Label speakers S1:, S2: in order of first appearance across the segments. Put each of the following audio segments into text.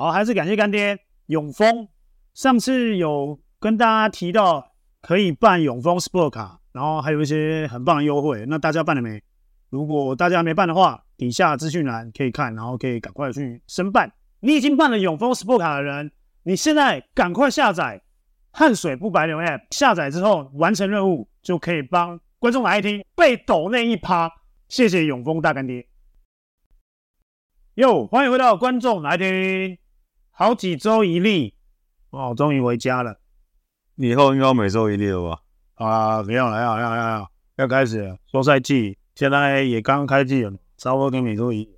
S1: 好，还是感谢干爹永丰。上次有跟大家提到可以办永丰 Sport 卡，然后还有一些很棒的优惠。那大家办了没？如果大家没办的话，底下资讯栏可以看，然后可以赶快去申办。你已经办了永丰 Sport 卡的人，你现在赶快下载汗水不白流 App，下载之后完成任务就可以帮观众来听被抖那一趴。谢谢永丰大干爹。哟，欢迎回到观众来听，好几周一例哦，终于回家了。
S2: 以后应该要每周一例了吧？
S1: 啊，没有了，要要要要要开始了，休赛季。现在也刚开季了，差不多跟每周一，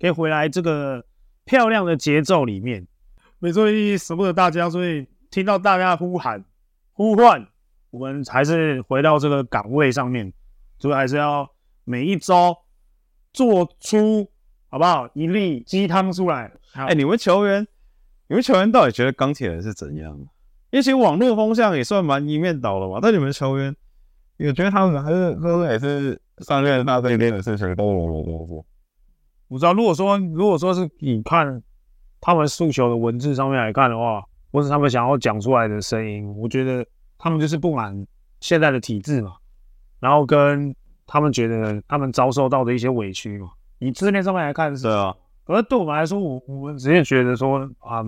S1: 可以回来这个漂亮的节奏里面。每周一舍不得大家，所以听到大家呼喊、呼唤，我们还是回到这个岗位上面，所以还是要每一周做出好不好一粒鸡汤出来。
S2: 哎、欸，你们球员，你们球员到底觉得钢铁人是怎样？因为其实网络风向也算蛮一面倒的嘛。但你们球员，也觉得他们还是都是也是？上练大队练的事情都有有有。
S1: 我知道，如果说如果说是你看他们诉求的文字上面来看的话，或是他们想要讲出来的声音，我觉得他们就是不满现在的体制嘛，然后跟他们觉得他们遭受到的一些委屈嘛。以字面上面来看是，
S2: 对啊。
S1: 可是对我们来说，我我们直接觉得说啊，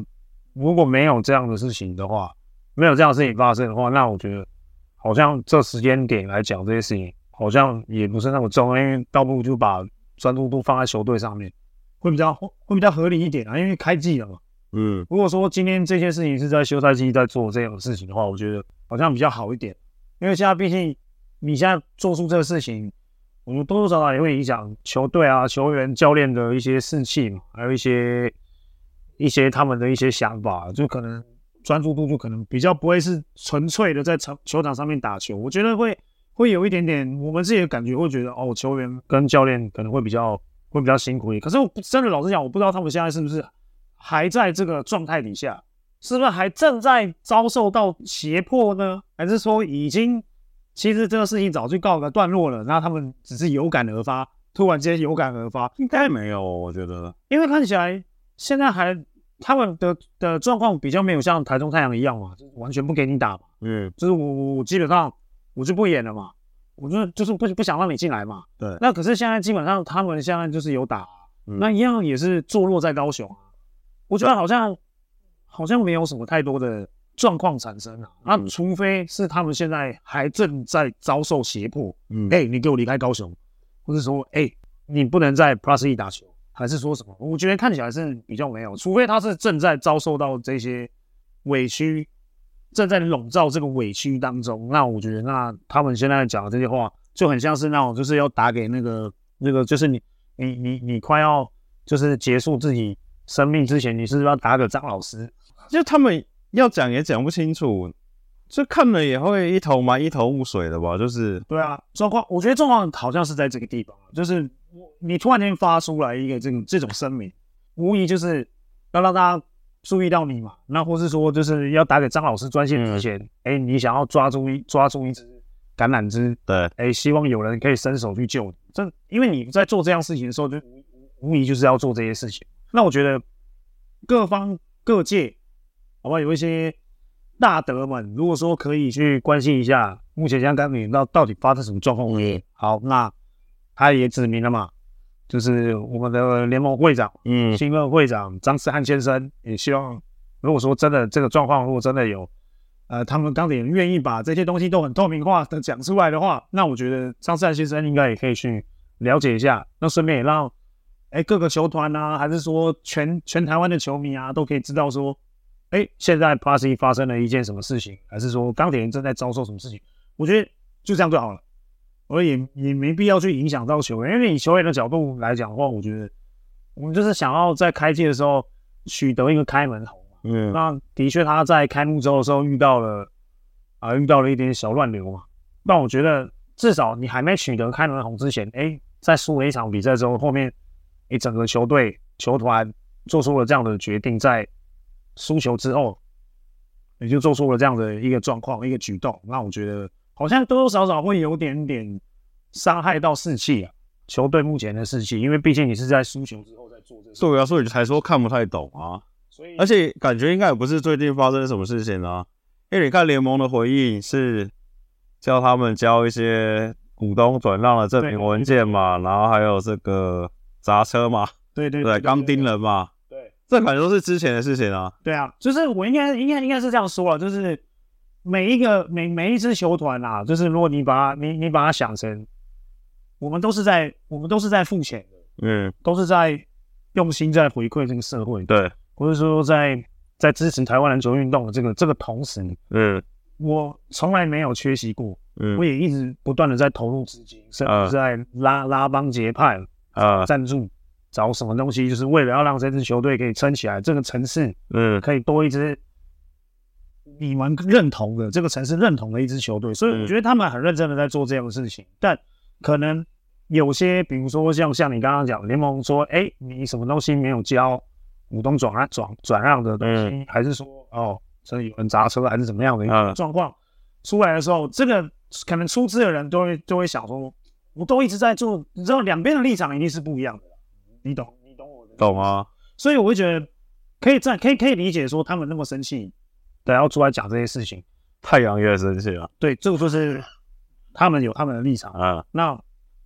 S1: 如果没有这样的事情的话，没有这样的事情发生的话，那我觉得好像这时间点来讲这些事情。好像也不是那么重要，因为倒不如就把专注度放在球队上面，会比较会比较合理一点啊。因为开季了嘛，
S2: 嗯，
S1: 如果说今天这些事情是在休赛季在做这样的事情的话，我觉得好像比较好一点。因为现在毕竟你现在做出这个事情，我们多多少少也会影响球队啊、球员、教练的一些士气嘛，还有一些一些他们的一些想法，就可能专注度就可能比较不会是纯粹的在场球场上面打球，我觉得会。会有一点点，我们自己的感觉会觉得，哦，球员跟教练可能会比较会比较辛苦一点。可是我真的老实讲，我不知道他们现在是不是还在这个状态底下，是不是还正在遭受到胁迫呢？还是说已经其实这个事情早就告个段落了？那他们只是有感而发，突然间有感而发？
S2: 应该没有，我觉得，
S1: 因为看起来现在还他们的的状况比较没有像台中太阳一样嘛，就是完全不给你打嘛。
S2: 嗯，
S1: 就是我我基本上。我就不演了嘛，我就就是不不想让你进来嘛。
S2: 对，
S1: 那可是现在基本上他们现在就是有打，嗯、那一样也是坐落在高雄啊。我觉得好像好像没有什么太多的状况产生啊。那、嗯、除非是他们现在还正在遭受胁迫，嗯，哎、欸，你给我离开高雄，或者说，哎、欸，你不能在 Plus E 打球，还是说什么？我觉得看起来是比较没有，除非他是正在遭受到这些委屈。正在笼罩这个委屈当中，那我觉得，那他们现在讲的这些话，就很像是那种，就是要打给那个那个，就是你你你你快要就是结束自己生命之前，你是不是要打给张老师？
S2: 就他们要讲也讲不清楚，就看了也会一头蛮一头雾水的吧？就是
S1: 对啊，状况，我觉得状况好像是在这个地方，就是你突然间发出来一个这种这种声明，无疑就是要让大家。注意到你嘛？那或是说，就是要打给张老师专线之前，哎、嗯欸，你想要抓住一抓住一只橄榄枝，
S2: 对，
S1: 哎、欸，希望有人可以伸手去救你。这因为你在做这样事情的时候，就无疑就是要做这些事情。那我觉得各方各界，好吧，有一些大德们，如果说可以去关心一下，目前像钢铁到到底发生什么状况？好，那他也指明了嘛。就是我们的联盟会长，嗯，新任会长张思汉先生也希望，如果说真的这个状况，如果真的有，呃，他们钢铁人愿意把这些东西都很透明化的讲出来的话，那我觉得张思汉先生应该也可以去了解一下，那顺便也让，哎，各个球团啊，还是说全全台湾的球迷啊，都可以知道说，哎，现在 Plus E 发生了一件什么事情，还是说钢铁人正在遭受什么事情？我觉得就这样就好了。我也也没必要去影响到球员，因为以球员的角度来讲的话，我觉得我们就是想要在开季的时候取得一个开门红。嗯，那的确他在开幕周的时候遇到了啊，遇到了一点小乱流嘛。但我觉得至少你还没取得开门红之前，哎，在输了一场比赛之后，后面你整个球队球团做出了这样的决定，在输球之后，也就做出了这样的一个状况一个举动。那我觉得。好像多多少少会有点点伤害到士气啊，球队目前的士气，因为毕竟你是在输球之后再做这事。
S2: 对啊，所以才说看不太懂啊。
S1: 所以
S2: 而且感觉应该也不是最近发生什么事情啊，因为你看联盟的回应是叫他们交一些股东转让的证明文件嘛，然后还有这个砸车嘛，
S1: 对对
S2: 对，钢钉人嘛，
S1: 对，
S2: 这感觉都是之前的事情啊。
S1: 对啊，就是我应该应该应该是这样说了，就是每一个每每一支球团啊，就是如果你把它你你把它想成，我们都是在我们都是在付钱的，
S2: 嗯，
S1: 都是在用心在回馈这个社会，
S2: 对，
S1: 或者说在在支持台湾篮球运动的这个这个同时，
S2: 嗯，
S1: 我从来没有缺席过，
S2: 嗯，
S1: 我也一直不断的在投入资金，甚至在拉拉帮结派啊，赞助。找什么东西，就是为了要让这支球队可以撑起来，这个城市，嗯，可以多一支你们认同的这个城市认同的一支球队，所以我觉得他们很认真的在做这样的事情。但可能有些，比如说像像你刚刚讲联盟说，哎，你什么东西没有交股东转让转转让的东西，还是说哦，这有人砸车还是怎么样的一个状况出来的时候，这个可能出资的人都会都会想说，我都一直在做，你知道两边的立场一定是不一样的。你懂，你懂我的
S2: 懂啊，
S1: 所以我会觉得可以这样可以可以理解说他们那么生气，对，要出来讲这些事情。
S2: 太阳也生气了，
S1: 对，这个就是他们有他们的立场
S2: 啊。
S1: 那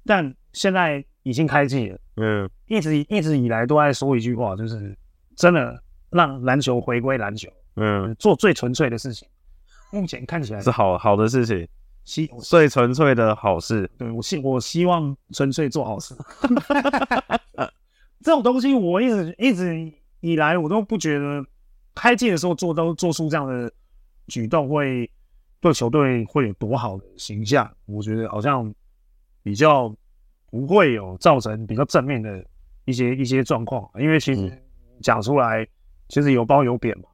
S1: 但现在已经开季了，
S2: 嗯，
S1: 一直一直以来都在说一句话，就是真的让篮球回归篮球，
S2: 嗯，
S1: 做最纯粹的事情。目前看起来
S2: 是好好的事情，
S1: 希
S2: 最纯粹的好事。
S1: 对，我希我希望纯粹做好事。这种东西我一直一直以来我都不觉得开季的时候做都做出这样的举动会对球队会有多好的形象，我觉得好像比较不会有造成比较正面的一些一些状况，因为其实讲出来其实有褒有贬嘛。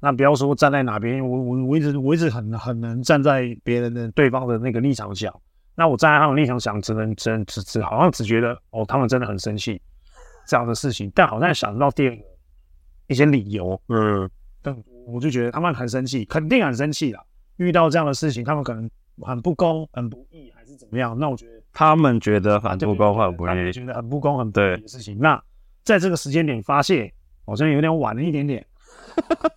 S1: 那不要说站在哪边，我我我一直我一直很很能站在别人的对方的那个立场想，那我站在他们立场想，只能只能只只好像只觉得哦，他们真的很生气。这样的事情，但好像想到第二个一些理由，
S2: 嗯，
S1: 但我就觉得他们很生气，肯定很生气啦。遇到这样的事情，他们可能很不公、很不义，还是怎么样？那我觉得
S2: 他们觉得很不公、很不义，
S1: 觉得很不公、很不义的事情。那在这个时间点发泄，好像有点晚了一点点，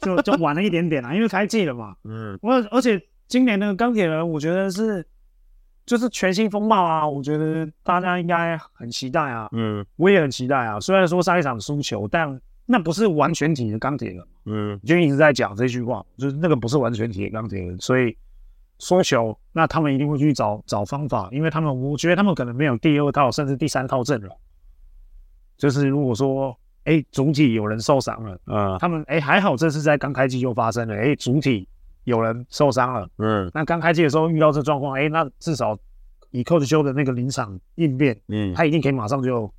S1: 就就晚了一点点啦，因为开季了嘛。
S2: 嗯，
S1: 我而且今年的钢铁人，我觉得是。就是全新风貌啊！我觉得大家应该很期待啊。
S2: 嗯，
S1: 我也很期待啊。虽然说上一场输球，但那不是完全体的钢铁人。
S2: 嗯，
S1: 就一直在讲这句话，就是那个不是完全体的钢铁人。所以缩小，那他们一定会去找找方法，因为他们我觉得他们可能没有第二套甚至第三套阵容。就是如果说哎主体有人受伤了，
S2: 嗯，
S1: 他们哎还好，这是在刚开机就发生了。哎，主体。有人受伤了，
S2: 嗯，
S1: 那刚开机的时候遇到这状况，哎，那至少以 Coach 邱的那个临场应变，
S2: 嗯，
S1: 他一定可以马上就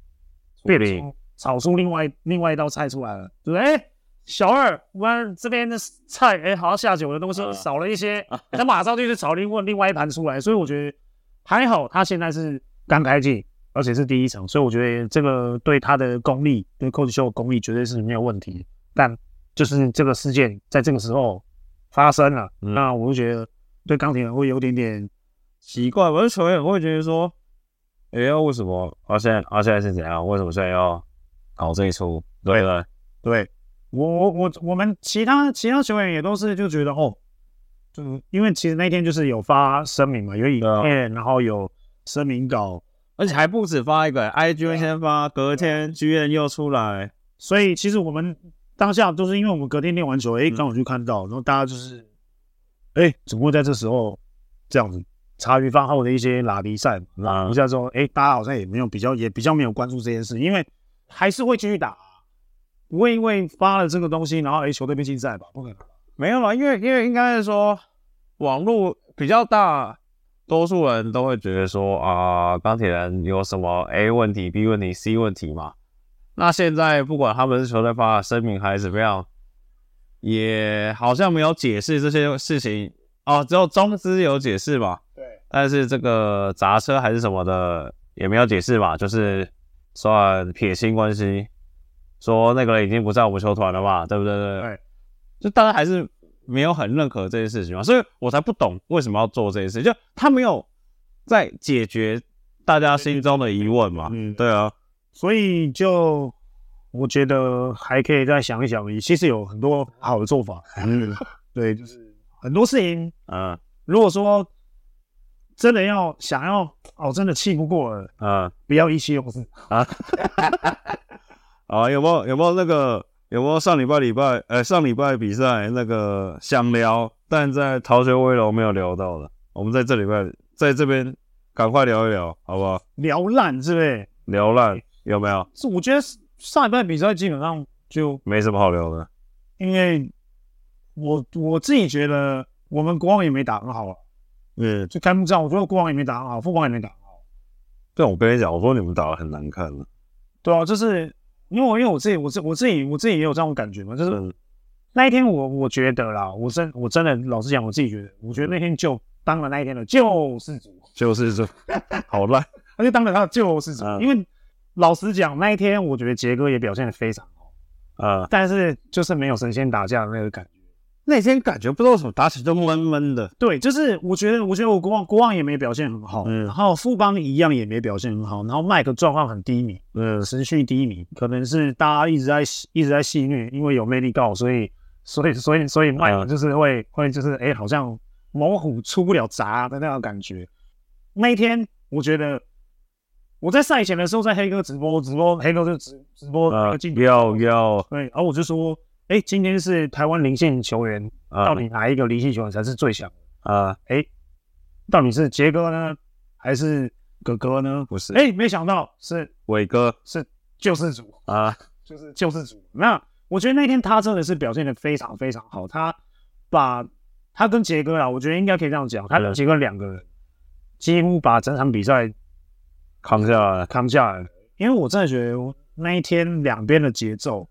S1: 变出炒出另外另外一道菜出来了，对不对？哎，小二，我们这边的菜，哎，好像下酒的东西少了一些，他马上就去炒另外另外一盘出来，所以我觉得还好，他现在是刚开季，而且是第一场，所以我觉得这个对他的功力，对 Coach 秀的功力绝对是没有问题，但就是这个事件在这个时候。发生了，嗯、那我就觉得对钢铁人会有点点
S2: 奇怪。我的球员会觉得说：“哎、欸、呀，为什么？啊，现在啊，现在是怎样？为什么现在要搞这一出？”对了，
S1: 对我我我我们其他其他球员也都是就觉得哦，就因为其实那天就是有发声明嘛，有影片，啊、然后有声明稿，
S2: 而且还不止发一个，IG 先发，隔天 GM 又出来，
S1: 所以其实我们。当下都是因为我们隔天练完球，哎、欸，刚好就看到，然后大家就是，哎、欸，怎么会在这时候这样子？茶余饭后的一些拉比赛，拉一下之后，哎、欸，大家好像也没有比较，也比较没有关注这件事，因为还是会继续打，不会因为发了这个东西，然后哎、欸，球队被禁赛吧？不可能，
S2: 没有啦，因为因为应该是说网络比较大，多数人都会觉得说啊，钢铁人有什么 A 问题、B 问题、C 问题嘛。那现在不管他们是球队发的声明还是怎么样，也好像没有解释这些事情哦，只有中资有解释嘛。
S1: 对。
S2: 但是这个砸车还是什么的也没有解释嘛，就是算撇清关系，说那个人已经不在我们球团了嘛，对不对？对。
S1: 对。
S2: 就大家还是没有很认可这件事情嘛，所以我才不懂为什么要做这件事，就他没有在解决大家心中的疑问嘛。嗯，对啊。
S1: 所以就我觉得还可以再想一想，其实有很多好的做法。嗯，对，就是很多事情，
S2: 嗯，
S1: 如果说真的要想要哦，真的气不过了，
S2: 啊，
S1: 不要意气用事啊。
S2: 啊，有没有有没有那个有没有上礼拜礼拜呃上礼拜比赛那个想聊，但在逃学威龙没有聊到的，我们在这礼拜在这边赶快聊一聊，好不好？
S1: 聊烂是不是？
S2: 聊烂有没有？
S1: 是我觉得上礼拜比赛基本上就
S2: 没什么好聊的，
S1: 因为我我自己觉得我们国王也没打很好啊。
S2: 嗯，
S1: 就开幕战，我觉得国王也没打好，富邦也没打好。
S2: 但我跟你讲，我说你们打的很难看了。
S1: 对啊，就是。因为我因为我自己我自我自己我自己也有这种感觉嘛，就是、嗯、那一天我我觉得啦，我真我真的老实讲，我自己觉得，我觉得那天就当了那一天的救世主，
S2: 救世主，好烂，
S1: 他就当了他的救世主。嗯、因为老实讲，那一天我觉得杰哥也表现的非常好，
S2: 啊、嗯，
S1: 但是就是没有神仙打架的那个感觉。
S2: 那天感觉不知道为什么打起就闷闷的。
S1: 对，就是我觉得，我觉得我国王国王也没表现很好，嗯，然后富邦一样也没表现很好，然后麦克状况很低迷，嗯，持续低迷，可能是大家一直在一直在戏虐，因为有魅力告，所以所以所以所以麦克就是会、嗯、会就是哎、欸，好像猛虎出不了闸的那种感觉。那一天我觉得我在赛前的时候在黑哥直播直播，黑哥就直直播那个镜头，
S2: 要要，
S1: 对，然后我就说。哎、欸，今天是台湾零线球员，到底哪一个零线球员才是最强啊？哎、欸，到底是杰哥呢，还是哥哥呢？
S2: 不是，
S1: 哎、欸，没想到是
S2: 伟哥，
S1: 是救世主
S2: 啊，
S1: 就是救世主。那我觉得那天他真的是表现的非常非常好，他把他跟杰哥啊，我觉得应该可以这样讲，他跟杰哥两个人几乎把整场比赛
S2: 扛下来，
S1: 扛下来。因为我真的觉得那一天两边的节奏。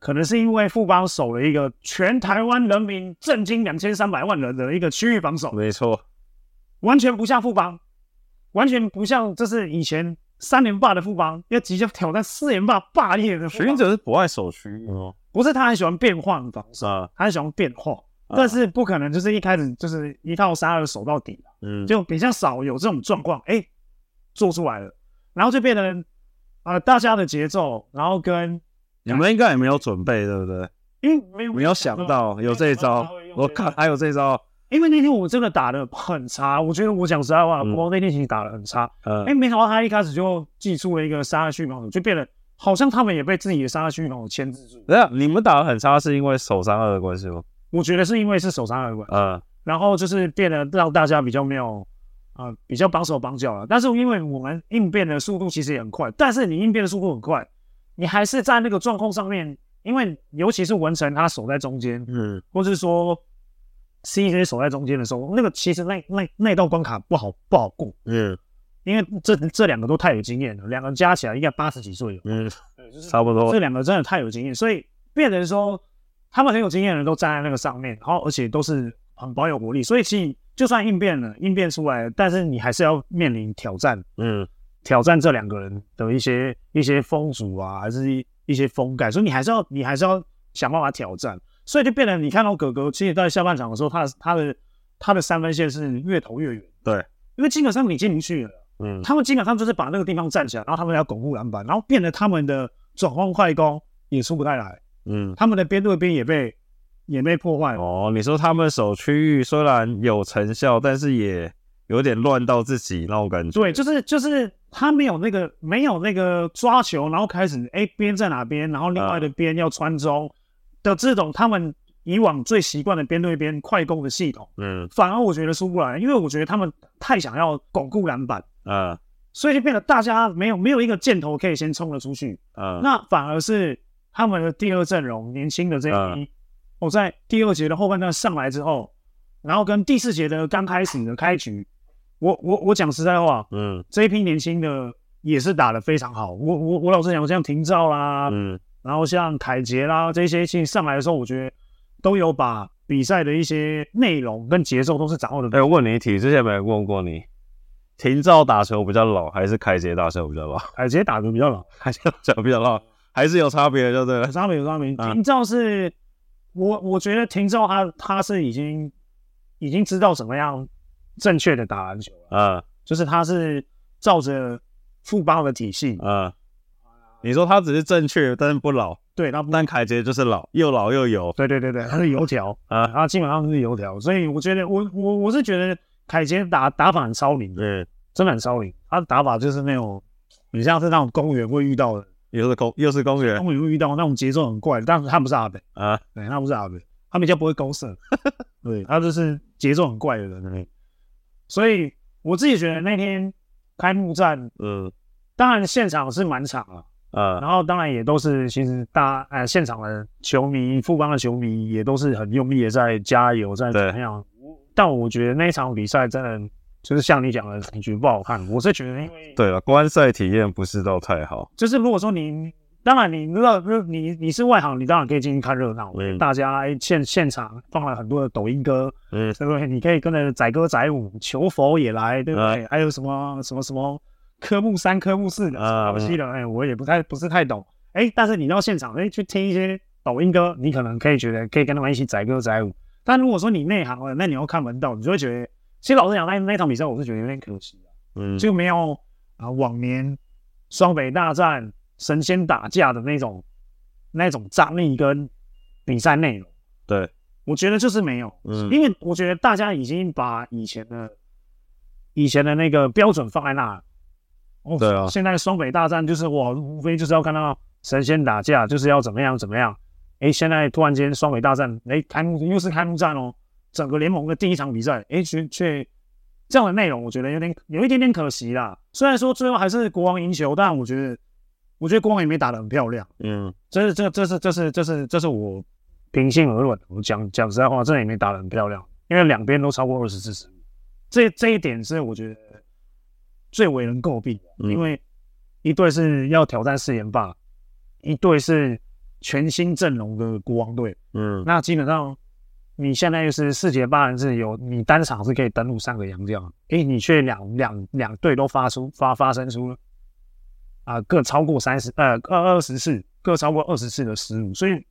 S1: 可能是因为富邦守了一个全台湾人民震惊两千三百万人的一个区域防守，
S2: 没错，
S1: 完全不像富邦，完全不像这是以前三连霸的富邦要即将挑战四连霸霸业的富邦。
S2: 许晋哲是不爱守区域哦，
S1: 不是他很喜欢变换防守，
S2: 啊、
S1: 他很喜欢变化，啊、但是不可能就是一开始就是一套杀二守到底，
S2: 嗯，
S1: 就比较少有这种状况，哎、欸，做出来了，然后就变成啊、呃、大家的节奏，然后跟。
S2: 你们应该也没有准备，对不对？
S1: 因为没有
S2: 没有想到有这一招，我看还有这一招。
S1: 因为那天我真的打的很差，我觉得我讲实在话，我那天其实打的很差。
S2: 嗯，
S1: 哎，没想到他一开始就祭出了一个杀区防守，就变得好像他们也被自己的杀区防守牵制住。
S2: 对啊，你们打的很差是因为守三二的关系吗？
S1: 我觉得是因为是守三二的关系。
S2: 嗯，
S1: 然后就是变得让大家比较没有啊，比较绑手绑脚了。但是因为我们应变的速度其实也很快，但是你应变的速度很快。你还是在那个状况上面，因为尤其是文成他守在中间，
S2: 嗯，
S1: 或是说 CJ 守在中间的时候，那个其实那那那道关卡不好不好过，
S2: 嗯，
S1: 因为这这两个都太有经验了，两个人加起来应该八十几岁了，
S2: 嗯，差不多，
S1: 这两个真的太有经验，所以变成说他们很有经验的人都站在那个上面，然后而且都是很保有活力，所以其实就算应变了，应变出来了，但是你还是要面临挑战，
S2: 嗯。
S1: 挑战这两个人的一些一些风阻啊，还是一一些风格，所以你还是要你还是要想办法挑战，所以就变成你看到哥哥，其实在下半场的时候，他的他的他的三分线是越投越远，
S2: 对，
S1: 因为基本上你进不去了，
S2: 嗯，
S1: 他们基本上就是把那个地方站起来，然后他们要巩固篮板，然后变得他们的转换快攻也出不太来，
S2: 嗯，
S1: 他们的边对边也被也被破坏。
S2: 哦，你说他们守区域虽然有成效，但是也有点乱到自己那种感觉，
S1: 对，就是就是。他没有那个没有那个抓球，然后开始哎边在哪边，然后另外的边要穿中的这种他们以往最习惯的边对边快攻的系统，
S2: 嗯，
S1: 反而我觉得输不来，因为我觉得他们太想要巩固篮板，
S2: 嗯，
S1: 所以就变得大家没有没有一个箭头可以先冲了出去，
S2: 嗯，
S1: 那反而是他们的第二阵容年轻的这一批，我在第二节的后半段上来之后，然后跟第四节的刚开始的开局。我我我讲实在话，
S2: 嗯，
S1: 这一批年轻的也是打得非常好。我我我老实讲，像廷照啦，
S2: 嗯，
S1: 然后像凯杰啦这些，其实上来的时候，我觉得都有把比赛的一些内容跟节奏都是掌握的。
S2: 哎、欸，我问你一题，之前没问过你，廷照打球比较老，还是凯杰打球比较老？
S1: 凯杰打球比较老，
S2: 凯杰打球比较老，还是有差别的，就对了。
S1: 有差别有差别。廷照是，我我觉得廷照他他是已经已经知道怎么样。正确的打篮球
S2: 啊，
S1: 就是他是照着富邦的体系，
S2: 啊，你说他只是正确，但是不老。
S1: 对，他
S2: 但凯杰就是老，又老又油。
S1: 对对对对，他是油条。啊，他基本上是油条。所以我觉得，我我我是觉得凯杰打打法很超龄，
S2: 对，
S1: 真的很超龄。他的打法就是那种，你像是那种公园会遇到的，
S2: 又是公又是公园，
S1: 公园会遇到那种节奏很怪的，但是他不是阿北。啊，对，他不是阿北，他比较不会勾射，对，他就是节奏很怪的人。所以我自己觉得那天开幕战，嗯。当然，现场是满场啊，呃，然后当然也都是，其实大呃现场的球迷，富邦的球迷也都是很用力的在加油，在怎么样。但我觉得那一场比赛真的就是像你讲的，感觉不好看。我是觉得，因为
S2: 对了，观赛体验不是到太好。
S1: 就是如果说你，当然你知道，你你是外行，你当然可以进去看热闹。嗯，大家现现场放了很多的抖音歌，嗯，对不对？你可以跟着载歌载舞，求佛也来，对不对？嗯，还有什么什么什么。科目三、科目四的啊，我记得，哎，我也不太不是太懂，哎，但是你到现场，哎，去听一些抖音歌，你可能可以觉得可以跟他们一起载歌载舞。但如果说你内行了，那你要看门道，你就会觉得，其实老实讲，那那场比赛我是觉得有点可惜啊，嗯，就没有啊往年双北大战神仙打架的那种那种张力跟比赛内容。
S2: 对，
S1: 我觉得就是没有，嗯，因为我觉得大家已经把以前的以前的那个标准放在那。哦，对啊，现在双北大战就是我无非就是要看到神仙打架，就是要怎么样怎么样。哎，现在突然间双北大战，哎，开幕又是开幕战哦，整个联盟的第一场比赛，哎，却却这样的内容，我觉得有点有一点点可惜啦。虽然说最后还是国王赢球，但我觉得我觉得国王也没打得很漂亮。嗯，这是这这是这是这是这是我平心而论，我讲讲实在话，真的也没打得很漂亮，因为两边都超过二十四十，这这一点是我觉得。最为人诟病，因为一队是要挑战四连霸，一队是全新阵容的国王队。嗯，那基本上你现在又是四节八人制，有你单场是可以登陆三个洋将，诶，你却两两两队都发出发发生出啊、呃、各超过三十呃二二十次，各超过二十次的失误，所以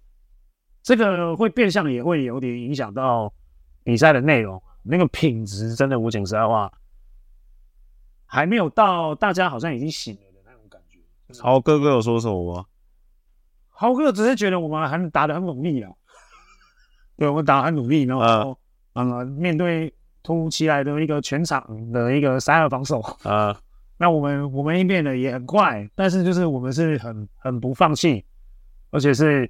S1: 这个会变相也会有点影响到比赛的内容，那个品质真的，我讲实在话。还没有到，大家好像已经醒了的那种感觉。
S2: 豪哥哥有说什么吗？
S1: 豪哥只是觉得我们还打得很努力啊，对，我们打得很努力，然后嗯、呃，面对突如其来的一个全场的一个三二防守啊，那我们我们应变的也很快，但是就是我们是很很不放弃，而且是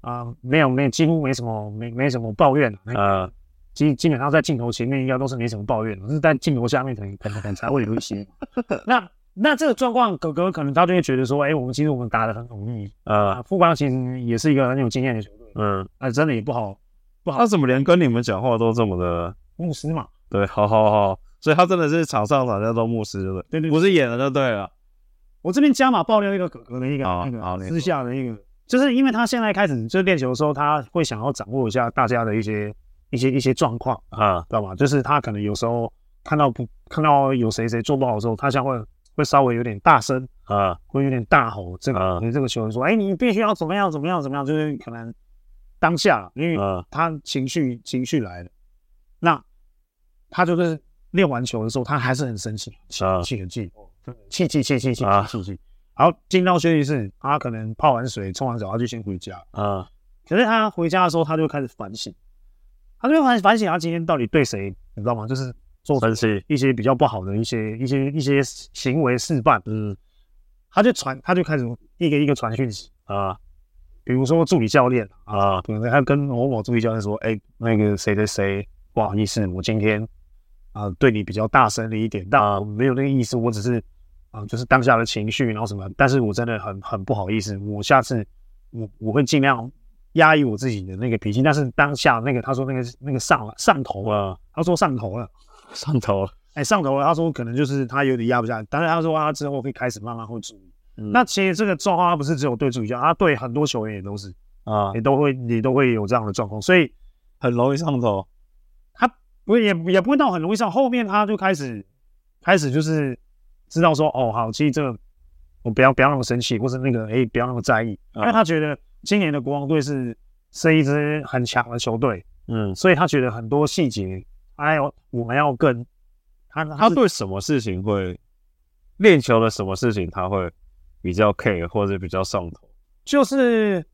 S1: 啊、呃，没有没有几乎没什么没没什么抱怨啊。基基本上在镜头前面应该都是没什么抱怨的，是在镜头下面可能可能可能才会有一些。那那这个状况，哥哥可能他就会觉得说，哎、欸，我们其实我们打的很容易。呃，富邦其实也是一个很有经验的球队。嗯，啊，真的也不好不好。
S2: 他怎么连跟你们讲话都这么的
S1: 牧师嘛？
S2: 对，好好好，所以他真的是场上场下都牧师，对不对？对对，不是演的就对了。
S1: 我这边加码爆料一个哥哥的一个那个私下的一个，就是因为他现在开始就是练球的时候，他会想要掌握一下大家的一些。一些一些状况啊，知道吗？就是他可能有时候看到不看到有谁谁做不好的时候，他将会会稍微有点大声啊，会有点大吼。这个这个球员说：“哎、欸，你必须要怎么样怎么样怎么样。”就是可能当下，因为他情绪情绪来了，那他就是练完球的时候，他还是很生气，气气很气，气气气气气气气。然后进到休息室，他可能泡完水、冲完澡，他就先回家啊。可是他回家的时候，他就开始反省。他就反反省他今天到底对谁，你知道吗？就是做一些比较不好的一些一些一些行为示范。嗯，他就传，他就开始一个一个传讯息啊，比如说助理教练啊，可能他跟某某助理教练说：“哎、欸，那个谁谁谁，不好意思，我今天啊对你比较大声了一点，但没有那个意思，我只是啊就是当下的情绪，然后什么，但是我真的很很不好意思，我下次我我会尽量。”压抑我自己的那个脾气，但是当下那个他说那个那个上了上头了，他说上头了，
S2: 上头了，
S1: 哎、欸、上头了，他说可能就是他有点压不下来，但是他说他之后会开始慢慢会注意。嗯、那其实这个状况他不是只有对助理教练，他对很多球员也都是啊，也都会也都会有这样的状况，所以
S2: 很容易上头。
S1: 他不也也不会到很容易上，后面他就开始开始就是知道说哦好，其实这个我不要不要那么生气，或是那个哎、欸、不要那么在意，因为他觉得。今年的国王队是是一支很强的球队，嗯，所以他觉得很多细节，还有我们要跟他，
S2: 他对什么事情会练球的什么事情他会比较 care 或者比较上头？
S1: 就是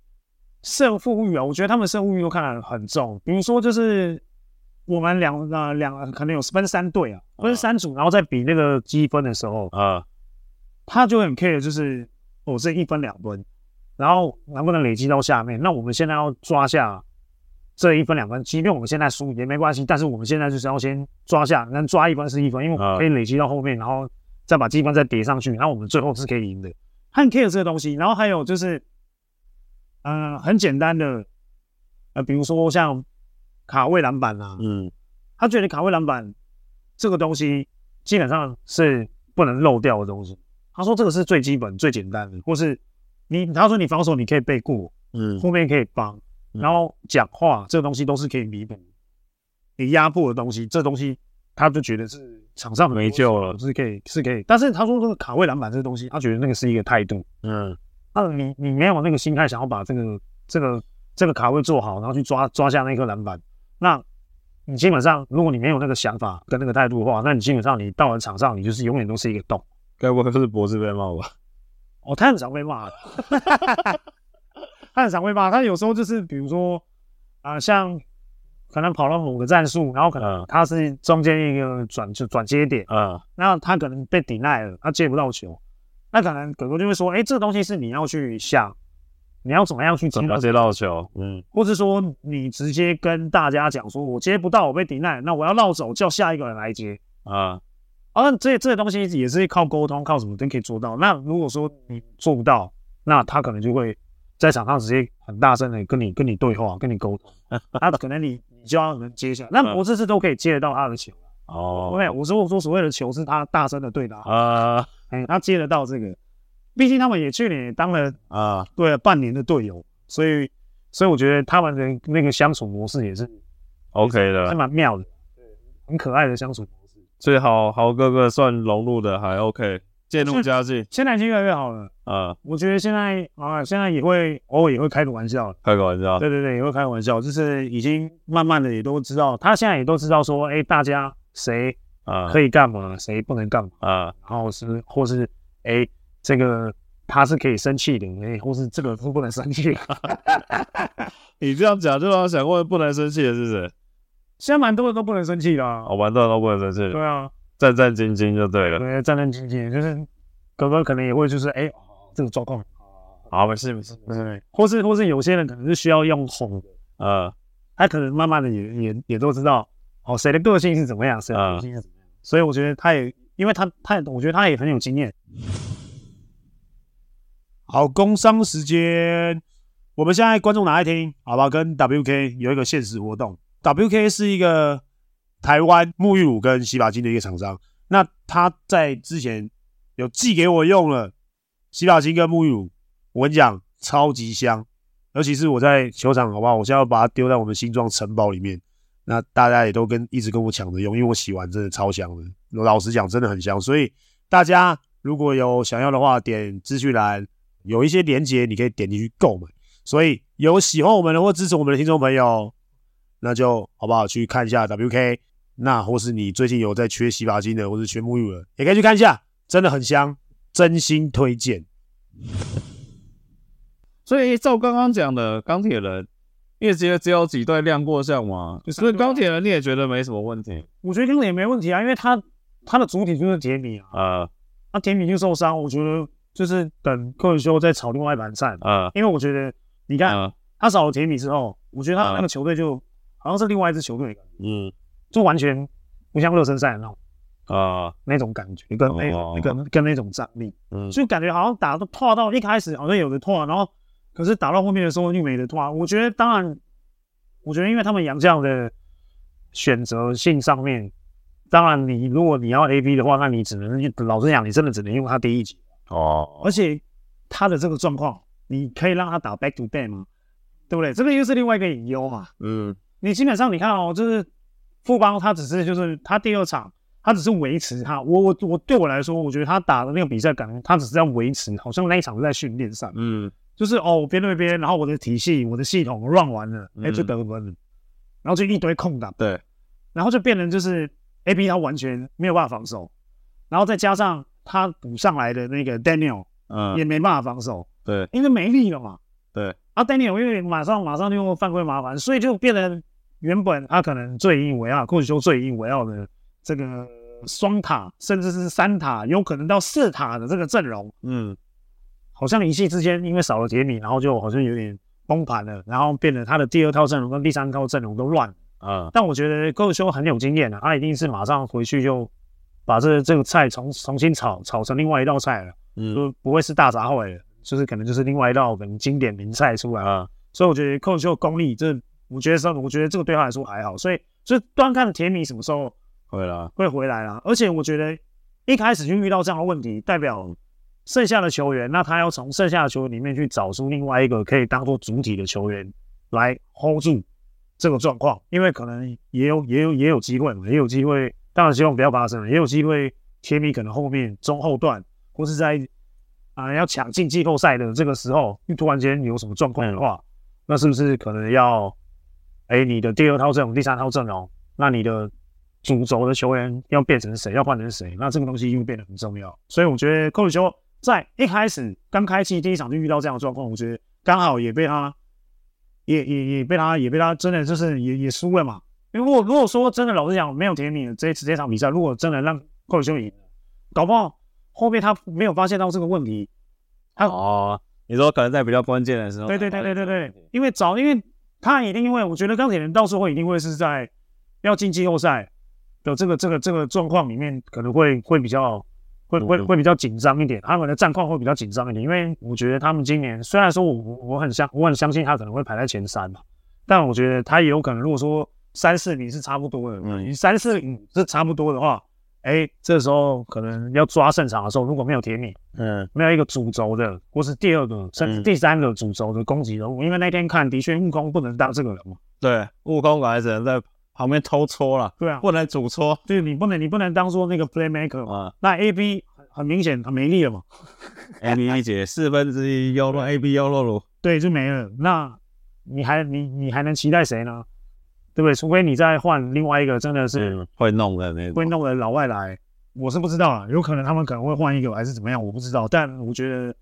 S1: 胜负欲啊，我觉得他们胜负欲都看得很重。比如说，就是我们两呃两可能有分三队啊，分三组，然后再比那个积分的时候啊，他就很 care，就是我这一分两分，然后能不能累积到下面？那我们现在要抓下。这一分两分，即便我们现在输也没关系，但是我们现在就是要先抓下，能抓一分是一分，因为我们可以累积到后面，然后再把积分再叠上去，然后我们最后是可以赢的。很 care 这个东西，然后还有就是，嗯、呃，很简单的，呃，比如说像卡位篮板啊，嗯，他觉得卡位篮板这个东西基本上是不能漏掉的东西。他说这个是最基本、最简单的，或是你他说你防守你可以背过，嗯，后面可以帮。然后讲话这个东西都是可以弥补你压迫的东西，这东西他就觉得是场上没救了，是可以是可以。但是他说这个卡位篮板这个东西，他觉得那个是一个态度。嗯，那你你没有那个心态想要把这个这个这个卡位做好，然后去抓抓下那颗篮板，那你基本上如果你没有那个想法跟那个态度的话，那你基本上你到了场上，你就是永远都是一个洞。
S2: 该不会是脖子被骂吧？
S1: 哦，他很常被骂的。他很常被骂，他有时候就是比如说啊、呃，像可能跑了某个战术，然后可能他是中间一个转就转接点，嗯，那他可能被 deny 了，他接不到球，那可能哥哥就会说，哎、欸，这个东西是你要去想，你要怎么样去接到
S2: 接到球，嗯，
S1: 或是说你直接跟大家讲说，我接不到，我被 deny，那我要绕走，叫下一个人来接，啊，啊，这这些东西也是靠沟通，靠什么都可以做到。那如果说你做不到，那他可能就会。在场上直接很大声的跟你跟你对话，跟你沟通，他可能你你就要能接下，那博士是都可以接得到他的球哦。对，我说我说所谓的球是他大声的对答啊，哎，他接得到这个，毕竟他们也去年也当了啊，对了半年的队友，所以所以我觉得他们的那个相处模式也是
S2: OK 的，
S1: 还蛮妙的，对，很可爱的相处模式。
S2: 所以豪豪哥哥算融入的还 OK。渐入佳境，
S1: 现在已经越来越好了。啊！我觉得现在啊，现在也会偶尔也会开个玩笑，
S2: 开个玩笑，对
S1: 对对，也会开个玩笑，就是已经慢慢的也都知道，他现在也都知道说，哎，大家谁啊。可以干嘛，谁不能干嘛。啊，然后是或是哎，这个他是可以生气的，哎，或是这个是不能生气。
S2: 你这样讲就让我想问，不能生气的是谁？
S1: 现在蛮多人都不能生气的，哦，
S2: 蛮多人都不能生气。
S1: 对啊。
S2: 战战兢兢就对了，
S1: 对，战战兢兢，就是哥哥可能也会就是哎、欸，这个状况，
S2: 好，没事没事没
S1: 事，或是或是有些人可能是需要用哄的，呃，他可能慢慢的也也也都知道，哦，谁的个性是怎么样，谁的个性是怎么样，所以我觉得他也，因为他他，我觉得他也很有经验。好，工商时间，我们现在观众拿爱听，好吧，跟 WK 有一个限时活动，WK 是一个。台湾沐浴乳跟洗发精的一个厂商，那他在之前有寄给我用了洗发精跟沐浴乳，我跟你讲超级香，尤其是我在球场，好不好？我现在要把它丢在我们新庄城堡里面，那大家也都跟一直跟我抢着用，因为我洗完真的超香的，老实讲真的很香，所以大家如果有想要的话，点资讯栏有一些链接，你可以点进去购买。所以有喜欢我们的或支持我们的听众朋友，那就好不好去看一下 WK。那或是你最近有在缺洗发精的，或是缺沐浴乳的，也可以去看一下，真的很香，真心推荐。
S2: 所以照刚刚讲的钢铁人，因为只有只有几队亮过相嘛，所以钢铁人你也觉得没什么问题？
S1: 我觉得钢铁也没问题啊，因为他他的主体就是铁米啊，啊，那铁米就受伤，我觉得就是等柯文修再炒另外一盘菜啊，因为我觉得你看、啊、他少了铁米之后，我觉得他那个球队就好像是另外一支球队，嗯。就完全不像热身赛那种啊，那种感觉，跟那种、跟跟那种战力，嗯，就感觉好像打都拖到一开始好像有的拖，然后可是打到后面的时候就没得拖。我觉得当然，我觉得因为他们杨将的选择性上面，当然你如果你要 A B 的话，那你只能老实讲，你真的只能用他第一集哦。而且他的这个状况，你可以让他打 back to back 吗？对不对？这个又是另外一个隐忧嘛。嗯，你基本上你看哦，就是。富邦他只是就是他第二场，他只是维持他，我我我对我来说，我觉得他打的那个比赛感觉，他只是在维持，好像那一场是在训练上，嗯，就是哦边对边，然后我的体系我的系统 run 完了，哎、嗯、就得分了，然后就一堆空档，
S2: 对，
S1: 然后就变成就是 AB 他完全没有办法防守，然后再加上他补上来的那个 Daniel，
S2: 嗯，
S1: 也没办法防守，
S2: 对，
S1: 因为没力了嘛。
S2: 对，
S1: 啊，Daniel 因为马上马上就犯规麻烦，所以就变成原本他可能最引以为傲，或者说最引以为傲的这个双塔，甚至是三塔，有可能到四塔的这个阵容，
S2: 嗯，
S1: 好像一气之间因为少了铁米，然后就好像有点崩盘了，然后变得他的第二套阵容跟第三套阵容都乱了。
S2: 啊、嗯，
S1: 但我觉得高修很有经验的，他一定是马上回去就把这、这个菜重重新炒炒成另外一道菜了，
S2: 嗯，
S1: 就不会是大杂烩了。就是可能就是另外一道可能经典名菜出来
S2: 啊，
S1: 所以我觉得寇秀功力，这我觉得是，我觉得这个对他来说还好，所以所以端看甜米什么时候
S2: 会了，
S1: 会回来啦。而且我觉得一开始就遇到这样的问题，代表剩下的球员，那他要从剩下的球员里面去找出另外一个可以当做主体的球员来 hold 住这个状况，因为可能也有也有也有机会嘛，也有机会，当然希望不要发生，也有机会铁米可能后面中后段或是在。啊，要抢进季后赛的这个时候，突然间有什么状况的话，那是不是可能要，哎，你的第二套阵容、第三套阵容，那你的主轴的球员要变成谁，要换成谁？那这个东西又变得很重要。所以我觉得寇里修在一开始刚开季第一场就遇到这样的状况，我觉得刚好也被他，也也也被他，也被他真的就是也也输了嘛。因为如果如果说真的老实讲，没有铁米这次这场比赛，如果真的让寇里修赢，搞不好。后面他没有发现到这个问题，他
S2: 哦，你说可能在比较关键的时候，
S1: 对对对对对对，因为早，因为他一定因为我觉得钢铁人到时候一定会是在要进季后赛的这个这个这个状况里面，可能会会比较会会会比较紧张一点，他们的战况会比较紧张一点，因为我觉得他们今年虽然说我我很相我很相信他可能会排在前三嘛，但我觉得他也有可能如果说三四名是差不多的，嗯，三四五是差不多的话。哎，这时候可能要抓胜场的时候，如果没有铁米，嗯，没有一个主轴的，或是第二个甚至第三个主轴的攻击人物，嗯，因为那天看的确悟空不能当这个人嘛，
S2: 对，悟空还只能在旁边偷搓了，
S1: 对啊，
S2: 不能主搓，
S1: 对，你不能你不能当做那个 playmaker 嘛，嗯，那 AB 很明显他没力了嘛，
S2: AB 姐四分之一优落 AB 优落鲁，
S1: 对，就没了，那你还你你还能期待谁呢？对不对？除非你再换另外一个，真的是、
S2: 嗯、会弄的那
S1: 会弄的老外来，我是不知道啊。有可能他们可能会换一个，还是怎么样，我不知道。但我觉得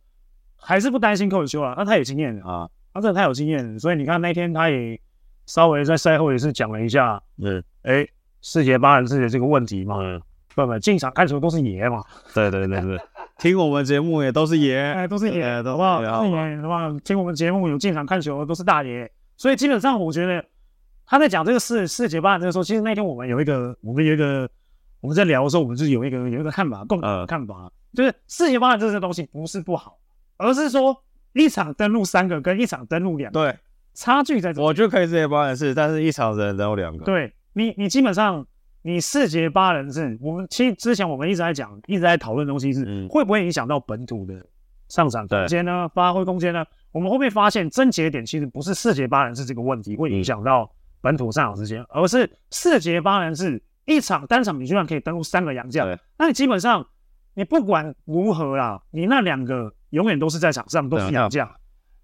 S1: 还是不担心寇里修啊，那他有经验啊，他真的太有经验。所以你看那天他也稍微在赛后也是讲了一下，嗯，哎，世界八人制的这个问题嘛，嗯，不不，进场看球都是爷嘛，
S2: 对对对对，听我们节目也都是爷，
S1: 哎，都是爷，好不好？好不好？听我们节目有进场看球的都是大爷，所以基本上我觉得。他在讲这个四四节八人的时候，其实那天我们有一个，我们有一个，我们在聊的时候，我们就是有一个有一个看法，共同的看法，呃、就是四节八人这些东西不是不好，而是说一场登录三个跟一场登录两个，
S2: 对，
S1: 差距在这。
S2: 我觉得可以四节八人制，但是一场人登录两个。
S1: 对你，你基本上你四节八人制，我们其实之前我们一直在讲，一直在讨论东西是、嗯、会不会影响到本土的上涨空间呢？发挥空间呢？我们会不会发现症结点其实不是四节八人制这个问题会影响到。本土上场时间，而是四节八人制，一场单场你居然可以登录三个洋将，那你基本上你不管如何啦，你那两个永远都是在场上都是洋将。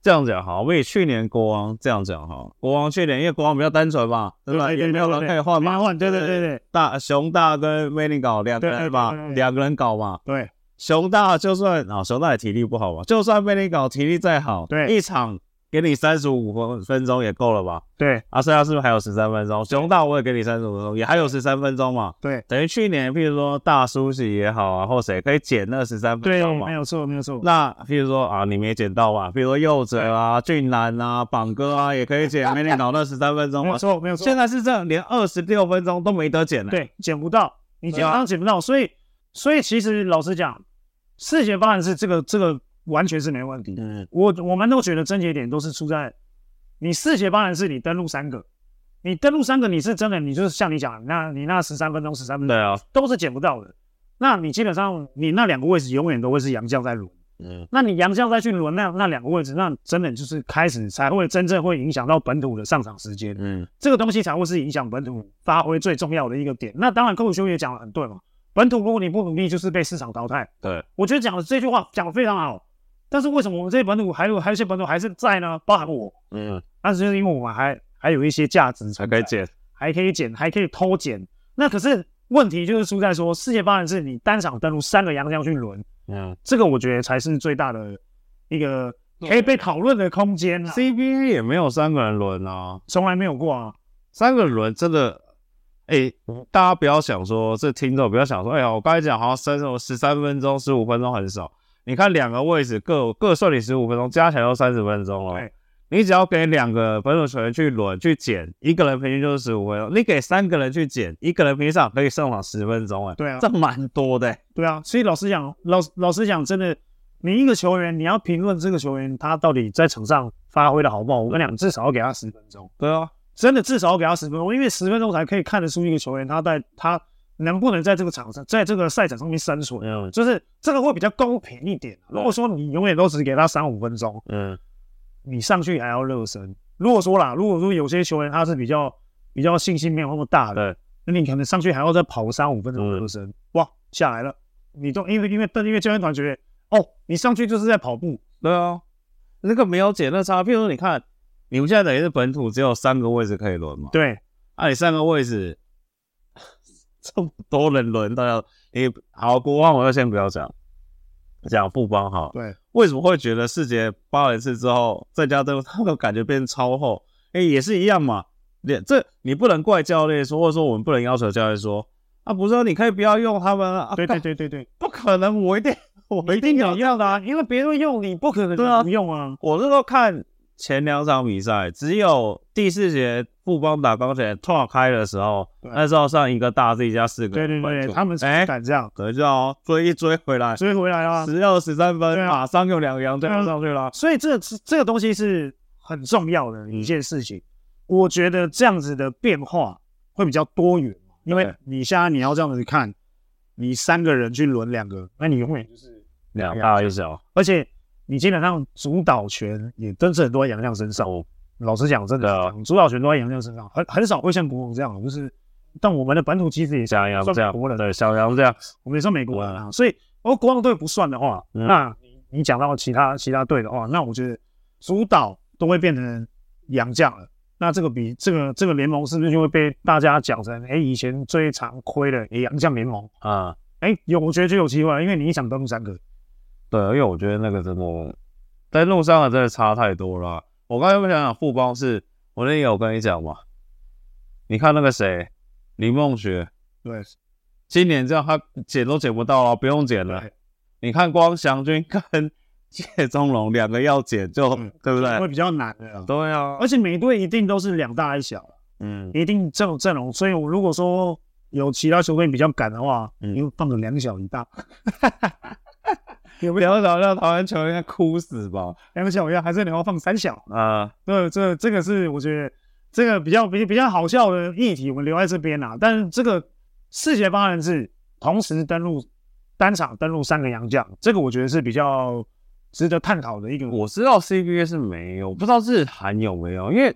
S2: 这样讲哈，我以去年国王这样讲哈，国王去年因为国王比较单纯嘛，对吧？也没有人可以换嘛，
S1: 换对对对对，
S2: 大熊大跟威尼搞两个人吧，两个人搞嘛，
S1: 对，
S2: 熊大就算啊，熊大也体力不好嘛，就算威尼搞体力再好，
S1: 对，
S2: 一场。给你三十五分分钟也够了吧？
S1: 对，
S2: 啊，剩下是不是还有十三分钟？熊大我也给你三十五分钟，也还有十三分钟嘛？
S1: 对，
S2: 等于去年，譬如说大叔喜也好啊，或谁可以减那十三分钟嘛？
S1: 对，没有错，没有错。
S2: 那譬如说啊，你没减到嘛？譬如说柚子啊、俊男啊、榜哥啊，也可以减，没你搞那十三分钟嘛？
S1: 没有错，没有错。
S2: 现在是这样，连二十六分钟都没得减了。
S1: 对，减不到，你基本上捡不到。所以，所以其实老实讲，四节方案是这个这个完全是没问题。嗯，我我们都觉得症结点都是出在。你四节八人制，你登录三个，你登录三个，你是真的，你就是像你讲，那你那十三分钟、十三分钟，对啊，都是捡不到的。那你基本上，你那两个位置永远都会是洋将在轮。嗯，那你洋将再去轮那那两个位置，那真的就是开始才会真正会影响到本土的上场时间。嗯，这个东西才会是影响本土发挥最重要的一个点。那当然，寇里修也讲的很对嘛，本土如果你不努力，就是被市场淘汰。
S2: 对，
S1: 我觉得讲的这句话讲的非常好。但是为什么我们这些本土还有还有一些本土还是在呢？包含我，嗯，但是就是因为我们还还有一些价值
S2: 还可以捡，
S1: 还可以捡，还可以偷捡。那可是问题就是出在说，世界八人是你单场登录三个洋将去轮，嗯，这个我觉得才是最大的一个可以被讨论的空间。
S2: CBA 也没有三个人轮啊，
S1: 从来没有过啊。
S2: 三个人轮真的，哎、欸，大家不要想说这听众不要想说，哎呀，我刚才讲好像三十十三分钟、十五分钟很少。你看两个位置各各算你十五分钟，加起来都三十分钟了。你只要给两个本土球员去轮去捡，一个人平均就是十五分钟。你给三个人去捡，一个人平均上可以上场十分钟。哎，
S1: 对啊，
S2: 这蛮多的。
S1: 对啊，所以老实讲，老老实讲，真的，你一个球员，你要评论这个球员他到底在场上发挥的好不好，我跟你讲，至少要给他十分钟。
S2: 对啊，
S1: 真的至少要给他十分钟，因为十分钟才可以看得出一个球员他在他能不能在这个场上，在这个赛场上面生存。嗯，就是这个会比较公平一点。如果说你永远都只给他三五分钟，嗯。你上去还要热身。如果说啦，如果说有些球员他是比较比较信心没有那么大的，那你可能上去还要再跑三五分钟热身。嗯、哇，下来了，你都因为因为因为教练团觉得，哦，你上去就是在跑步。
S2: 对啊，那个没有解那差。譬如说，你看你们现在等于是本土只有三个位置可以轮嘛？
S1: 对，
S2: 啊，你三个位置这么多人轮，大家你好国王，我就先不要讲。讲富邦哈，
S1: 对，
S2: 为什么会觉得世杰包一次之后，在家都他的感觉变超厚？哎、欸，也是一样嘛。你这你不能怪教练说，或者说我们不能要求教练说，啊，不是说你可以不要用他们啊。
S1: 对对对对对，
S2: 不可能，我一定我一定要
S1: 要的啊，因为别人用你不可能不用啊。
S2: 啊我那时候看。前两场比赛，只有第四节富邦打钢铁拓开的时候，那时候上一个大 Z 加四个，
S1: 对对对，他们才敢这样，
S2: 等一下哦，追一追回来，
S1: 追回来啊，
S2: 十二十三分，马上用两个洋将上去了，
S1: 所以这这个东西是很重要的一件事情。我觉得这样子的变化会比较多元，因为你现在你要这样子看，你三个人去轮两个，那你永远就是
S2: 两大一小，
S1: 而且。你基本上主导权也真正都在洋将身上。哦，老实讲，真的，主导权都在杨绛身上，很很少会像国王这样，就是，但我们的本土其实也像洋将这样，对，像洋将这样，我们也算美国人啊。所以，如果国王队不算的话，那你讲到其他其他队的话，那我觉得主导都会变成杨将了。那这个比这个这个联盟是不是就会被大家讲成，哎，以前最常亏的杨将联盟啊？哎，有，我觉得就有机会了，因为你一想登录三个。
S2: 对，因为我觉得那个真的在路上的真的差太多了。我刚才不想讲富邦是，我那天有跟你讲嘛？你看那个谁，林梦雪，
S1: 对，
S2: 今年这样他捡都捡不到了，不用捡了。你看光祥军跟 谢宗龙两个要捡就对，对不对？
S1: 会比较难的。
S2: 对啊，
S1: 而且每队一定都是两大一小，嗯，一定这种阵容。所以我如果说有其他球队比较赶的话，嗯，因为放个两小一大。有没有找让台湾球员哭死吧？两小要还是你要放三小啊？这这这个是我觉得这个比较比比较好笑的议题，我们留在这边啊。但是这个四杰八人制同时登录单场登录三个洋将，这个我觉得是比较值得探讨的一个。
S2: 我知道 CBA 是没有，不知道日韩有没有，因为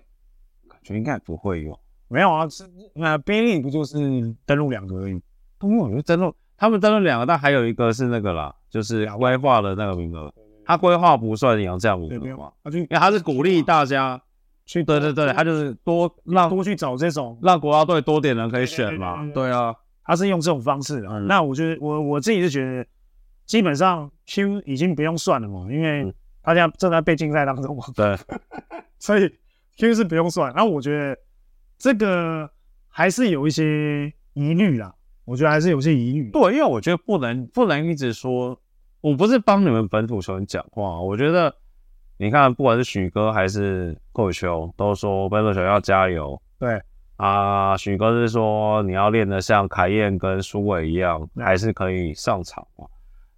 S2: 感觉应该不会有。
S1: 没有啊，是那宾利不就是登录两个而已？
S2: 不过我觉得登录他们登录两个，但还有一个是那个啦。就是规划的那个名额，他规划不算杨将名额嘛？因为他是鼓励大家去，对对对，他就是多让
S1: 多去找这种，
S2: 让国家队多点人可以选嘛。对啊，
S1: 他是用这种方式的。那我觉得我我自己是觉得，基本上 Q 已经不用算了嘛，因为大家正在被禁赛当中嘛。
S2: 对，
S1: 所以 Q 是不用算。然后我觉得这个还是有一些疑虑啦。我觉得还是有些疑虑，
S2: 对，因为我觉得不能不能一直说，我不是帮你们本土球员讲话。我觉得你看，不管是许哥还是寇宇秋，都说本土球员要加油。
S1: 对
S2: 啊，许哥是说你要练得像凯燕跟苏伟一样，还是可以上场嘛。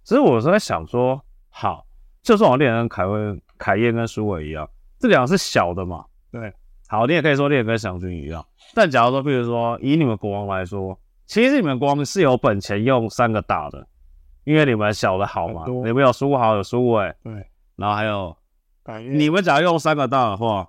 S2: 其实我是在想说，好，就算我练得跟凯威、凯燕跟苏伟一样，这两个是小的嘛。
S1: 对，
S2: 好，你也可以说练跟祥军一样。但假如说，比如说以你们国王来说。其实你们国王是有本钱用三个大的，因为你们小的好嘛，你们有苏豪有苏伟，
S1: 对，
S2: 然后还有，你们只要用三个大的话，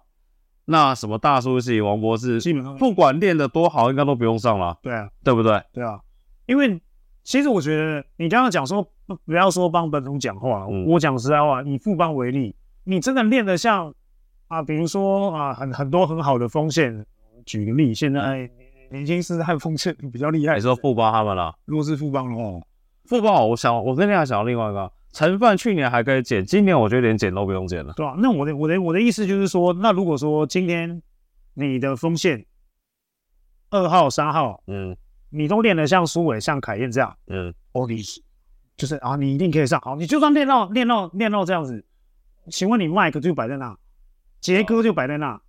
S2: 那什么大叔系王博士，基本上。不管练的多好，应该都不用上了，
S1: 对啊，
S2: 对不对？
S1: 对啊，因为其实我觉得你刚刚讲说不要说帮本土讲话，我讲实在话，以富邦为例，你真的练得像啊，比如说啊，很很多很好的锋线，举个例，现在。年轻是汉锋线比较厉害。
S2: 你说富邦他们了？
S1: 如果是富邦的话，
S2: 富邦，我想我跟你还想到另外一个，陈范去年还可以减，今年我觉得连减都不用减了，
S1: 对吧、啊？那我的我的我的意思就是说，那如果说今天你的锋线二号、三号，嗯，你都练得像苏伟、像凯燕这样，嗯，哦，你就是啊，你一定可以上。好，你就算练到练到练到这样子，请问你麦克就摆在那，杰哥就摆在那，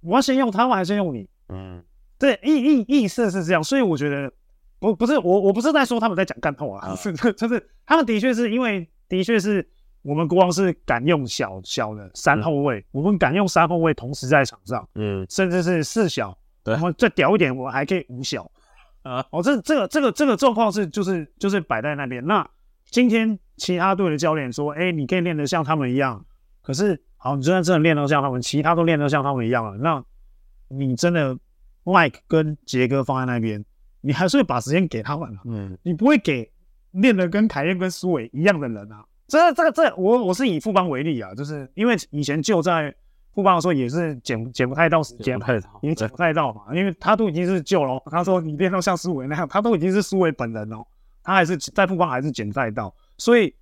S1: 我要先用他们还是先用你？嗯，对，意意意思是这样，所以我觉得。不不是我我不是在说他们在讲干话啊，是 就是他们的确是因为的确是我们国王是敢用小小的三后卫，嗯、我们敢用三后卫同时在场上，嗯，甚至是四小，对，然后再屌一点，我们还可以五小啊。哦，这这个这个这个状况是就是就是摆在那边。那今天其他队的教练说，哎，你可以练得像他们一样，可是好，你就算真的练得像他们，其他都练得像他们一样了，那你真的 Mike 跟杰哥放在那边。你还是会把时间给他们啊，嗯，你不会给练的跟凯燕跟苏伟一样的人啊。这、这个、这，我我是以富邦为例啊，就是因为以前就在富邦的时候也是捡捡不太到时间，也捡不太到嘛，因为他都已经是旧了。他说你练到像苏伟那样，他都已经是苏伟本人哦，他还是在富邦还是捡不太到。所以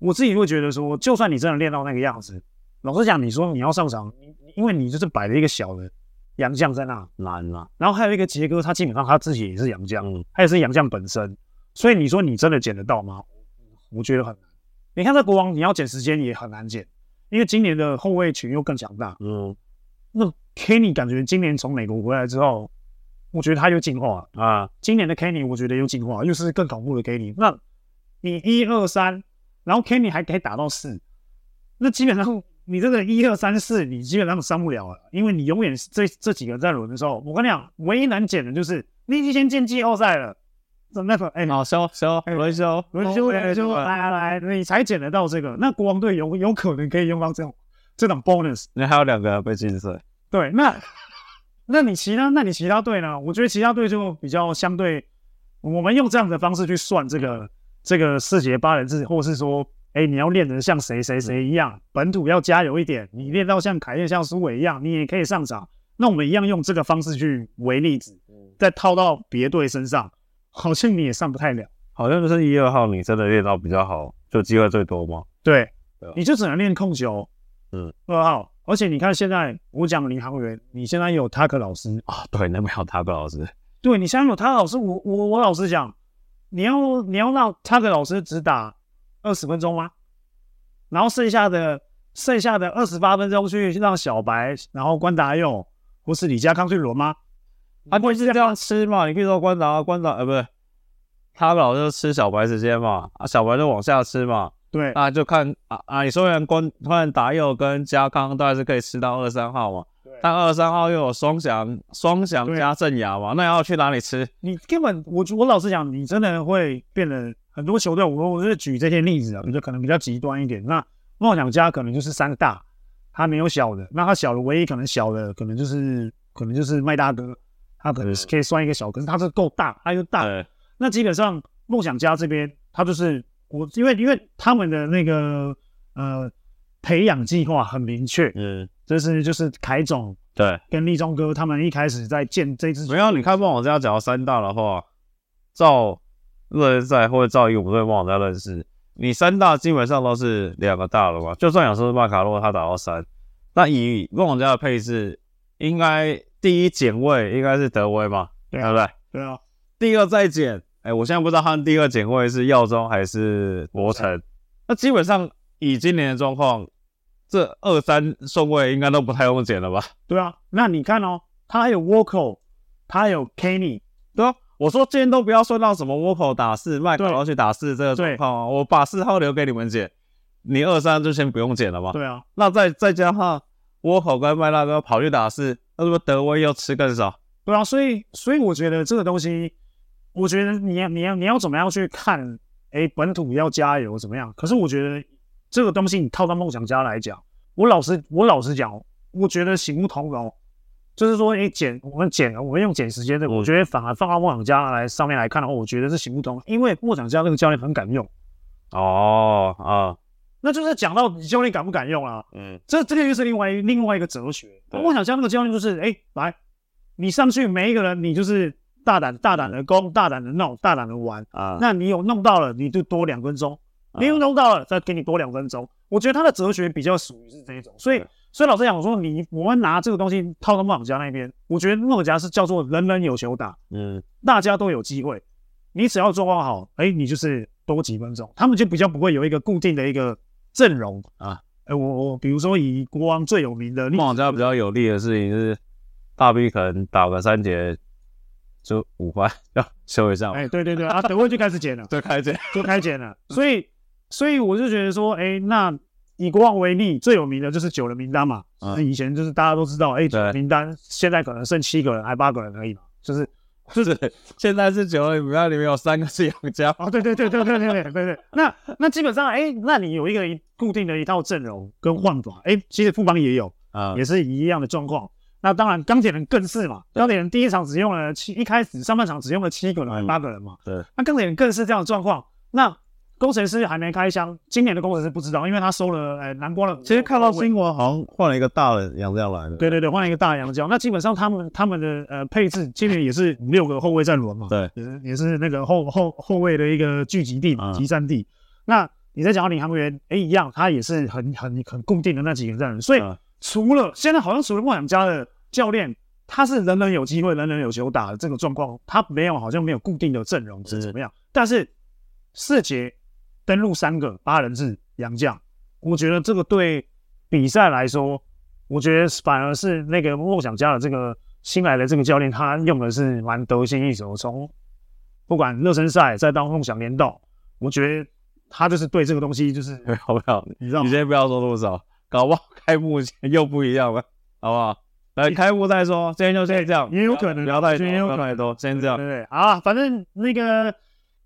S1: 我自己会觉得说，就算你真的练到那个样子，老实讲，你说你要上场，因为你就是摆了一个小的。洋将在那难了，然后还有一个杰哥，他基本上他自己也是洋将，他也是洋将本身，所以你说你真的捡得到吗？我觉得很难。你看这国王，你要捡时间也很难捡，因为今年的后卫群又更强大。嗯，那 Kenny 感觉今年从美国回来之后，我觉得他又进化了啊。今年的 Kenny 我觉得又进化，又是更恐怖的 Kenny。那你一二三，然后 Kenny 还可以打到四，那基本上。你这个一二三四，你基本上上不了了，因为你永远是这这几个在轮的时候，我跟你讲，唯一难捡的就是你已经先进季后赛了，那个哎，好收收轮休轮休轮休，来来来，你才捡得到这个。那国王队有有可能可以用到这种这种 bonus。
S2: 你还有两个被禁赛，
S1: 对，那那你其他那你其他队呢？我觉得其他队就比较相对，我们用这样的方式去算这个这个四节八人制，或者是说。哎，你要练得像谁谁谁一样，本土要加油一点。你练到像凯燕、像苏伟一样，你也可以上场。那我们一样用这个方式去为例子，再套到别队身上，好像你也上不太了。
S2: 好像就是一二号，你真的练到比较好，就机会最多吗？
S1: 对，你就只能练控球。嗯，二号。而且你看现在我讲领航员，你现在有塔克老师
S2: 啊？对，那边有塔克老师。
S1: 对，你现在有塔克老师，我我我老实讲，你要你要让塔克老师只打。二十分钟吗？然后剩下的剩下的二十八分钟去让小白，然后关达佑或是李家康去轮吗？
S2: 他会是这样吃嘛？你可以说关达关达呃，不是，他老是吃小白时间嘛？啊，小白就往下吃嘛？
S1: 对，
S2: 啊，就看啊啊，你说完关关达佑跟家康都还是可以吃到二三号嘛？对，但二三号又有双翔双翔加镇雅嘛？那要去哪里吃？
S1: 你根本我我老实讲，你真的会变得。很多球队，我我是举这些例子啊，我觉得可能比较极端一点。那梦想家可能就是三个大，他没有小的。那他小的唯一可能小的，可能就是可能就是麦大哥，他可能是可以算一个小，可是他是够大，他又大。那基本上梦想家这边，他就是我，因为因为他们的那个呃培养计划很明确，嗯，就是就是凯总对跟立中哥他们一开始在建这支。
S2: 没有，你看梦想家讲到三大的话，照。热身赛或者照一个五队梦想家认识，你三大基本上都是两个大了吧？就算有时候麦卡洛他打到三，那以梦想家的配置，应该第一减位应该是德威嘛？对不对？
S1: 对啊。
S2: 第二再减，哎，我现在不知道他们第二减位是耀中还是博城。那基本上以今年的状况，这二三顺位应该都不太用减了吧？
S1: 对啊。那你看哦，他还有沃克，他还有 Kenny，
S2: 对啊。我说今天都不要说到什么沃口打四，麦克要去打四这个状况啊，我把四号留给你们剪，你二三就先不用剪了吧？
S1: 对啊，
S2: 那再再加上沃口跟麦大哥跑去打四，那是不是德威又吃更少？
S1: 对啊，所以所以我觉得这个东西，我觉得你要你要你要怎么样去看？哎，本土要加油怎么样？可是我觉得这个东西你套到梦想家来讲，我老实我老实讲，我觉得行不通哦。就是说，诶，减我们减，我们用减时间的，我觉得反而放到梦想家来上面来看的话，我觉得是行不通，因为梦想家那个教练很敢用。
S2: 哦啊，
S1: 那就是讲到你教练敢不敢用啊？嗯，这这个又是另外另外一个哲学。梦想家那个教练就是，诶，来，你上去每一个人，你就是大胆大胆的攻，大胆的弄，大胆的玩啊。那你有弄到了，你就多两分钟，你有弄到了，再给你多两分钟。我觉得他的哲学比较属于是这一种，所以，所以老实讲，我说你我们拿这个东西套到梦想家那边，我觉得梦想家是叫做人人有球打，嗯，大家都有机会，你只要状况好，哎，你就是多几分钟，他们就比较不会有一个固定的一个阵容啊。哎，我我比如说以国王最有名的梦
S2: 想家比较有利的事情是，大 B 可能打个三节。就五块要 修一下，
S1: 哎，对对对，啊，等会就开始减了，
S2: 对开减，
S1: 就开减了。所以，所以我就觉得说，哎，那以国王为例，最有名的就是九人名单嘛。嗯，以前就是大家都知道，哎，九人名单现在可能剩七个人，还八个人而已嘛。就是，
S2: 就是现在是九人名单里面有三个是杨家。
S1: 哦，对对对对对对对对对。那那基本上，哎，那你有一个固定的一套阵容跟换法，哎，其实富邦也有啊，也是一样的状况。那当然，钢铁人更是嘛。钢铁人第一场只用了七，一开始上半场只用了七个人还，八个人嘛。对。那钢铁人更是这样的状况。那工程师还没开箱，今年的工程师不知道，因为他收了呃南瓜了。
S2: 其实看到新闻，好像换了一个大的洋将来的。
S1: 对对对，换了一个大洋将。那基本上他们他们的呃配置，今年也是五六个后卫在轮嘛。
S2: 对。
S1: 也是也是那个后后后卫的一个聚集地嘛，集散地。那你在讲到领航员，哎，一样，他也是很很很固定的那几个在轮。所以除了现在好像除了梦想家的教练。他是人人有机会，人人有球打的这个状况，他没有好像没有固定的阵容是怎么样？但是四节登陆三个八人制洋将，我觉得这个对比赛来说，我觉得反而是那个梦想家的这个新来的这个教练，他用的是蛮得心应手。从不管热身赛再到梦想联动，我觉得他就是对这个东西就是
S2: 好不好？你知道？你先不要说多少，搞不好开幕前 又不一样了，好不好？来开幕再说，今天就先这样，
S1: 也有可能
S2: 聊太多，聊太多，先这样，
S1: 对对？好，反正那个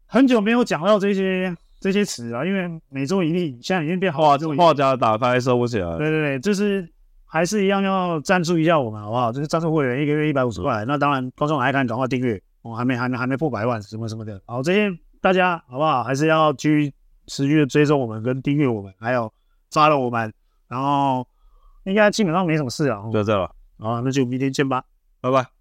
S1: 很久没有讲到这些这些词啊，因为每周一例现在已经变话
S2: 话家打开收不起来。
S1: 对对对，就是还是一样要赞助一下我们，好不好？就是赞助会员一个月一百五十块，那当然观众来看赶快订阅，我还没还没还没破百万什么什么的。好，这些大家好不好？还是要去持续的追踪我们跟订阅我们，还有抓了我们，然后应该基本上没什么事了，
S2: 就这样了。
S1: 好，那就明天见吧，
S2: 拜拜。